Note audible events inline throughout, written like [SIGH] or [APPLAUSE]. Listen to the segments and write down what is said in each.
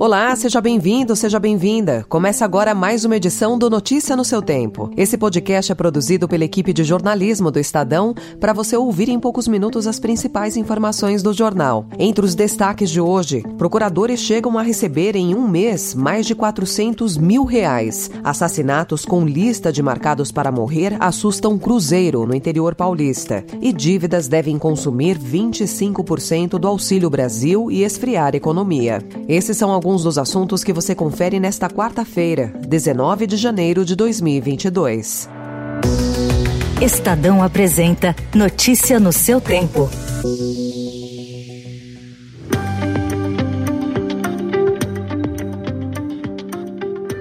Olá, seja bem-vindo, seja bem-vinda. Começa agora mais uma edição do Notícia no seu Tempo. Esse podcast é produzido pela equipe de jornalismo do Estadão para você ouvir em poucos minutos as principais informações do jornal. Entre os destaques de hoje, procuradores chegam a receber em um mês mais de 400 mil reais. Assassinatos com lista de marcados para morrer assustam Cruzeiro, no interior paulista. E dívidas devem consumir 25% do Auxílio Brasil e esfriar a economia. Esses são alguns alguns dos assuntos que você confere nesta quarta-feira, 19 de janeiro de 2022. Estadão apresenta Notícia no seu tempo.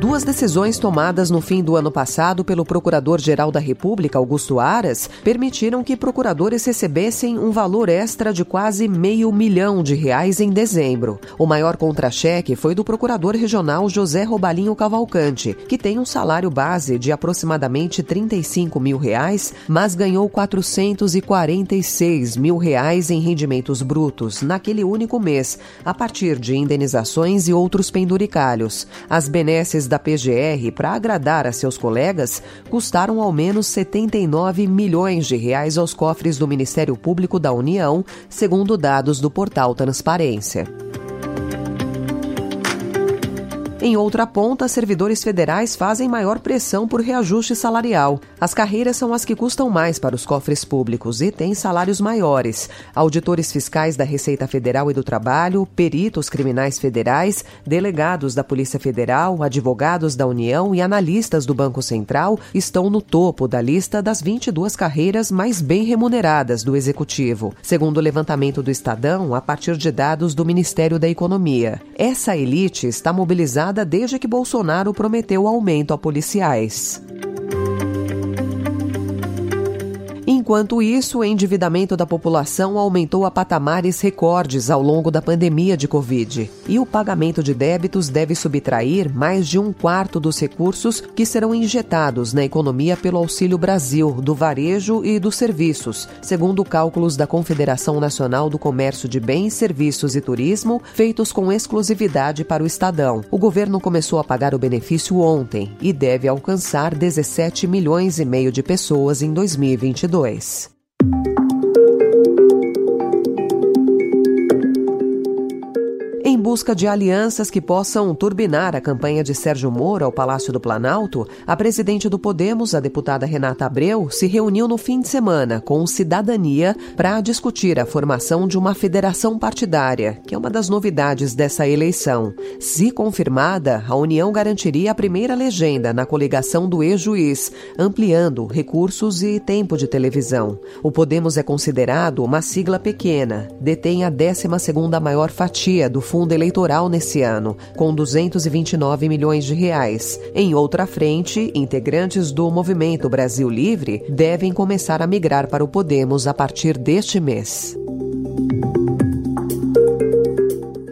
Duas decisões tomadas no fim do ano passado pelo Procurador-Geral da República, Augusto Aras, permitiram que procuradores recebessem um valor extra de quase meio milhão de reais em dezembro. O maior contra-cheque foi do Procurador Regional José Robalinho Cavalcante, que tem um salário base de aproximadamente 35 mil reais, mas ganhou 446 mil reais em rendimentos brutos naquele único mês, a partir de indenizações e outros penduricalhos. As benesses da PGR para agradar a seus colegas custaram ao menos 79 milhões de reais aos cofres do Ministério Público da União, segundo dados do portal Transparência. Em outra ponta, servidores federais fazem maior pressão por reajuste salarial. As carreiras são as que custam mais para os cofres públicos e têm salários maiores. Auditores fiscais da Receita Federal e do Trabalho, peritos criminais federais, delegados da Polícia Federal, advogados da União e analistas do Banco Central estão no topo da lista das 22 carreiras mais bem remuneradas do Executivo, segundo o levantamento do Estadão a partir de dados do Ministério da Economia. Essa elite está mobilizada desde que Bolsonaro prometeu aumento a policiais. Enquanto isso, o endividamento da população aumentou a patamares recordes ao longo da pandemia de Covid. E o pagamento de débitos deve subtrair mais de um quarto dos recursos que serão injetados na economia pelo Auxílio Brasil, do varejo e dos serviços, segundo cálculos da Confederação Nacional do Comércio de Bens, Serviços e Turismo, feitos com exclusividade para o Estadão. O governo começou a pagar o benefício ontem e deve alcançar 17 milhões e meio de pessoas em 2022. Voice. Busca de alianças que possam turbinar a campanha de Sérgio Moro ao Palácio do Planalto, a presidente do Podemos, a deputada Renata Abreu, se reuniu no fim de semana com Cidadania para discutir a formação de uma federação partidária, que é uma das novidades dessa eleição. Se confirmada, a União garantiria a primeira legenda na coligação do ex-juiz, ampliando recursos e tempo de televisão. O Podemos é considerado uma sigla pequena, detém a 12 segunda maior fatia do fundo fundo eleitoral nesse ano, com 229 milhões de reais. Em outra frente, integrantes do Movimento Brasil Livre devem começar a migrar para o Podemos a partir deste mês.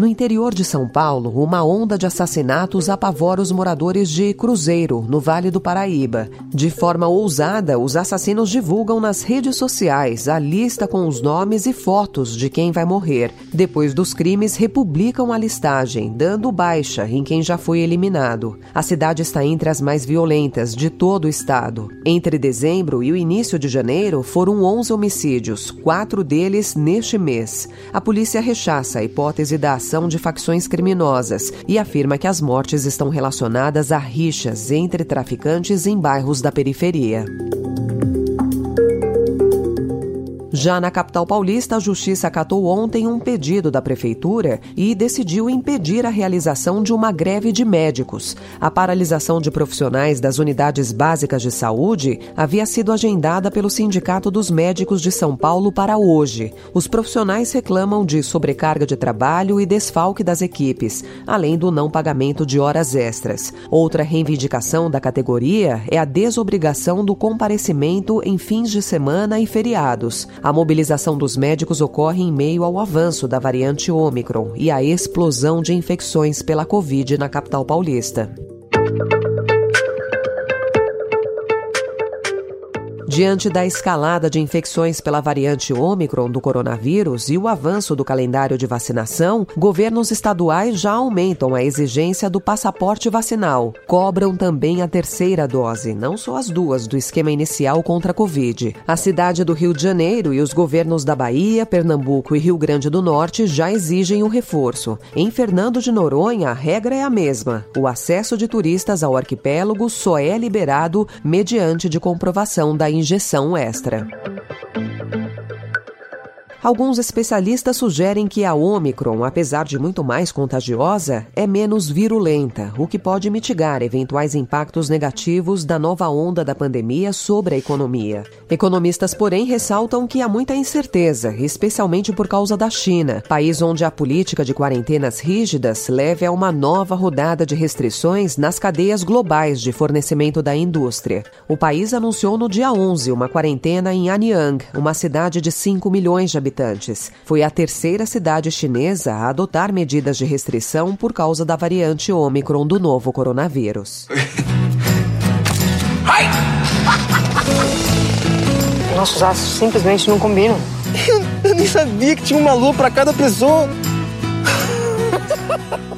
No interior de São Paulo, uma onda de assassinatos apavora os moradores de Cruzeiro, no Vale do Paraíba. De forma ousada, os assassinos divulgam nas redes sociais a lista com os nomes e fotos de quem vai morrer. Depois dos crimes, republicam a listagem, dando baixa em quem já foi eliminado. A cidade está entre as mais violentas de todo o estado. Entre dezembro e o início de janeiro, foram 11 homicídios, quatro deles neste mês. A polícia rechaça a hipótese da de facções criminosas e afirma que as mortes estão relacionadas a rixas entre traficantes em bairros da periferia. Já na capital paulista, a Justiça acatou ontem um pedido da Prefeitura e decidiu impedir a realização de uma greve de médicos. A paralisação de profissionais das unidades básicas de saúde havia sido agendada pelo Sindicato dos Médicos de São Paulo para hoje. Os profissionais reclamam de sobrecarga de trabalho e desfalque das equipes, além do não pagamento de horas extras. Outra reivindicação da categoria é a desobrigação do comparecimento em fins de semana e feriados. A A mobilização dos médicos ocorre em meio ao avanço da variante Ômicron e à explosão de infecções pela Covid na capital paulista. Diante da escalada de infecções pela variante Ômicron do coronavírus e o avanço do calendário de vacinação, governos estaduais já aumentam a exigência do passaporte vacinal. Cobram também a terceira dose, não só as duas do esquema inicial contra a Covid. A cidade do Rio de Janeiro e os governos da Bahia, Pernambuco e Rio Grande do Norte já exigem o reforço. Em Fernando de Noronha, a regra é a mesma: o acesso de turistas ao arquipélago só é liberado mediante de comprovação da injeção extra. Alguns especialistas sugerem que a Omicron, apesar de muito mais contagiosa, é menos virulenta, o que pode mitigar eventuais impactos negativos da nova onda da pandemia sobre a economia. Economistas, porém, ressaltam que há muita incerteza, especialmente por causa da China, país onde a política de quarentenas rígidas leve a uma nova rodada de restrições nas cadeias globais de fornecimento da indústria. O país anunciou no dia 11 uma quarentena em Anyang, uma cidade de 5 milhões de habitantes habitantes. Foi a terceira cidade chinesa a adotar medidas de restrição por causa da variante Ômicron do novo coronavírus. [LAUGHS] [LAUGHS] Nossos astros simplesmente não combinam. Eu nem sabia que tinha uma lua para cada pessoa. [LAUGHS]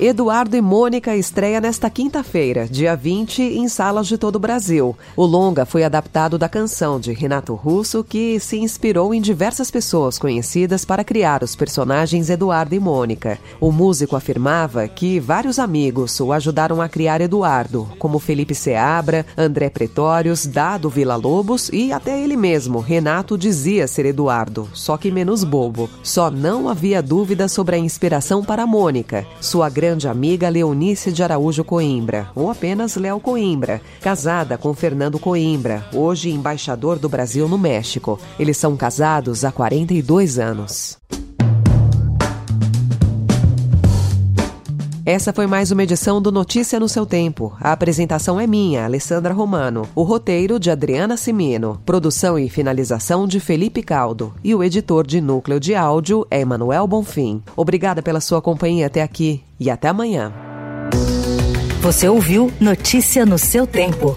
Eduardo e Mônica estreia nesta quinta-feira, dia 20, em salas de todo o Brasil. O longa foi adaptado da canção de Renato Russo, que se inspirou em diversas pessoas conhecidas para criar os personagens Eduardo e Mônica. O músico afirmava que vários amigos o ajudaram a criar Eduardo, como Felipe Seabra, André Pretórios, Dado Vila Lobos e até ele mesmo, Renato, dizia ser Eduardo, só que menos bobo. Só não havia dúvida sobre a inspiração para Mônica, sua grande grande amiga Leonice de Araújo Coimbra, ou apenas Léo Coimbra, casada com Fernando Coimbra, hoje embaixador do Brasil no México. Eles são casados há 42 anos. Essa foi mais uma edição do Notícia no seu tempo. A apresentação é minha, Alessandra Romano. O roteiro de Adriana Simino. Produção e finalização de Felipe Caldo. E o editor de núcleo de áudio é Emanuel Bonfim. Obrigada pela sua companhia até aqui e até amanhã. Você ouviu Notícia no seu tempo.